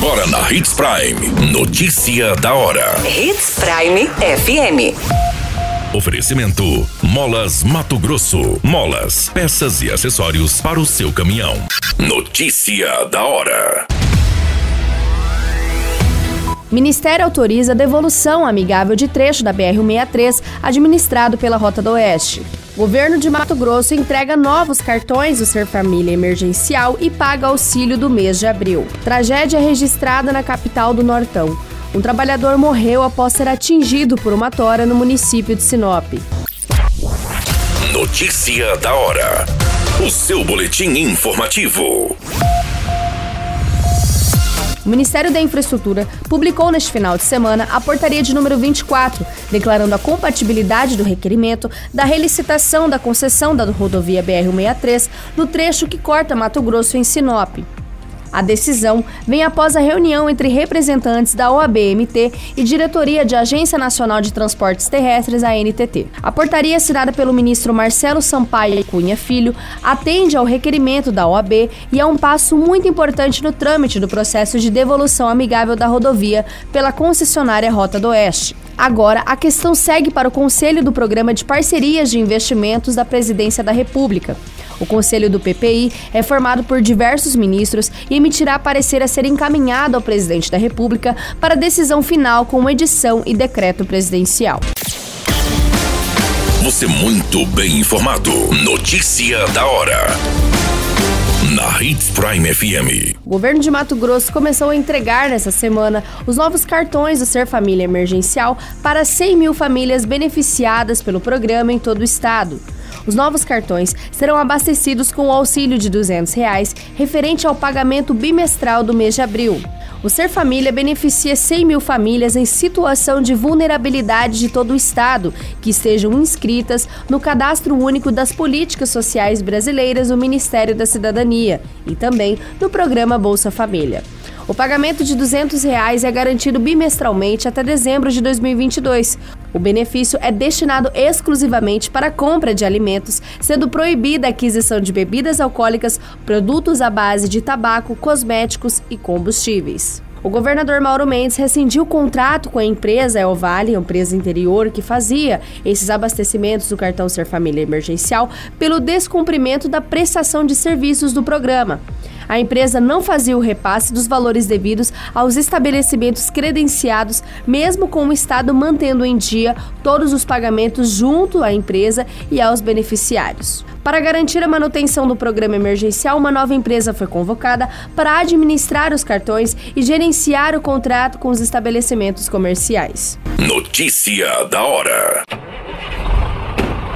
Agora na Hits Prime. Notícia da hora. Hits Prime FM. Oferecimento: Molas Mato Grosso. Molas, peças e acessórios para o seu caminhão. Notícia da hora. Ministério autoriza devolução amigável de trecho da BR-163 administrado pela Rota do Oeste. Governo de Mato Grosso entrega novos cartões do Ser Família Emergencial e paga auxílio do mês de abril. Tragédia registrada na capital do Nortão. Um trabalhador morreu após ser atingido por uma tora no município de Sinop. Notícia da hora. O seu boletim informativo. O Ministério da Infraestrutura publicou neste final de semana a portaria de número 24, declarando a compatibilidade do requerimento da relicitação da concessão da rodovia BR-163 no trecho que corta Mato Grosso em Sinop. A decisão vem após a reunião entre representantes da OABMT e diretoria de Agência Nacional de Transportes Terrestres, a NTT. A portaria assinada pelo ministro Marcelo Sampaio Cunha Filho atende ao requerimento da OAB e é um passo muito importante no trâmite do processo de devolução amigável da rodovia pela concessionária Rota do Oeste. Agora, a questão segue para o Conselho do Programa de Parcerias de Investimentos da Presidência da República. O Conselho do PPI é formado por diversos ministros e emitirá parecer a ser encaminhado ao presidente da República para decisão final com edição e decreto presidencial. Você muito bem informado. Notícia da hora na Hits Prime FM. O governo de Mato Grosso começou a entregar nessa semana os novos cartões do Ser Família Emergencial para 100 mil famílias beneficiadas pelo programa em todo o estado. Os novos cartões serão abastecidos com o auxílio de 200 reais, referente ao pagamento bimestral do mês de abril. O Ser Família beneficia 100 mil famílias em situação de vulnerabilidade de todo o Estado que estejam inscritas no Cadastro Único das Políticas Sociais Brasileiras do Ministério da Cidadania e também no programa Bolsa Família. O pagamento de 200 reais é garantido bimestralmente até dezembro de 2022. O benefício é destinado exclusivamente para a compra de alimentos, sendo proibida a aquisição de bebidas alcoólicas, produtos à base de tabaco, cosméticos e combustíveis. O governador Mauro Mendes rescindiu o contrato com a empresa Elvale, empresa interior que fazia esses abastecimentos do cartão Ser Família Emergencial, pelo descumprimento da prestação de serviços do programa a empresa não fazia o repasse dos valores devidos aos estabelecimentos credenciados, mesmo com o Estado mantendo em dia todos os pagamentos junto à empresa e aos beneficiários. Para garantir a manutenção do programa emergencial, uma nova empresa foi convocada para administrar os cartões e gerenciar o contrato com os estabelecimentos comerciais. Notícia da hora.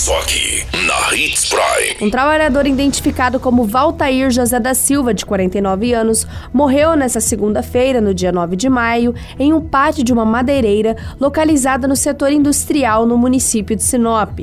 Só aqui, na Hits Prime. Um trabalhador identificado como Valtair José da Silva, de 49 anos, morreu nesta segunda-feira, no dia 9 de maio, em um pátio de uma madeireira localizada no setor industrial no município de Sinop.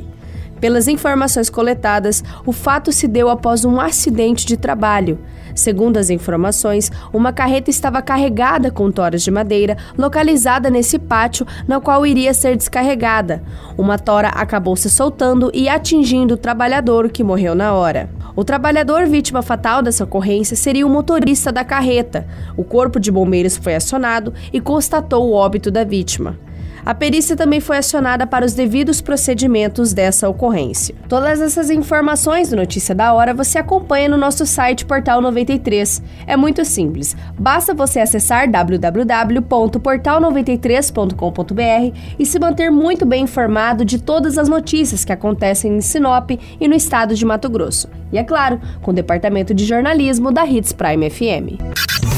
Pelas informações coletadas, o fato se deu após um acidente de trabalho. Segundo as informações, uma carreta estava carregada com toras de madeira localizada nesse pátio, na qual iria ser descarregada. Uma tora acabou se soltando e atingindo o trabalhador, que morreu na hora. O trabalhador vítima fatal dessa ocorrência seria o motorista da carreta. O corpo de bombeiros foi acionado e constatou o óbito da vítima. A perícia também foi acionada para os devidos procedimentos dessa ocorrência. Todas essas informações do Notícia da Hora você acompanha no nosso site Portal 93. É muito simples. Basta você acessar www.portal93.com.br e se manter muito bem informado de todas as notícias que acontecem em Sinop e no estado de Mato Grosso. E é claro, com o departamento de jornalismo da Hits Prime FM.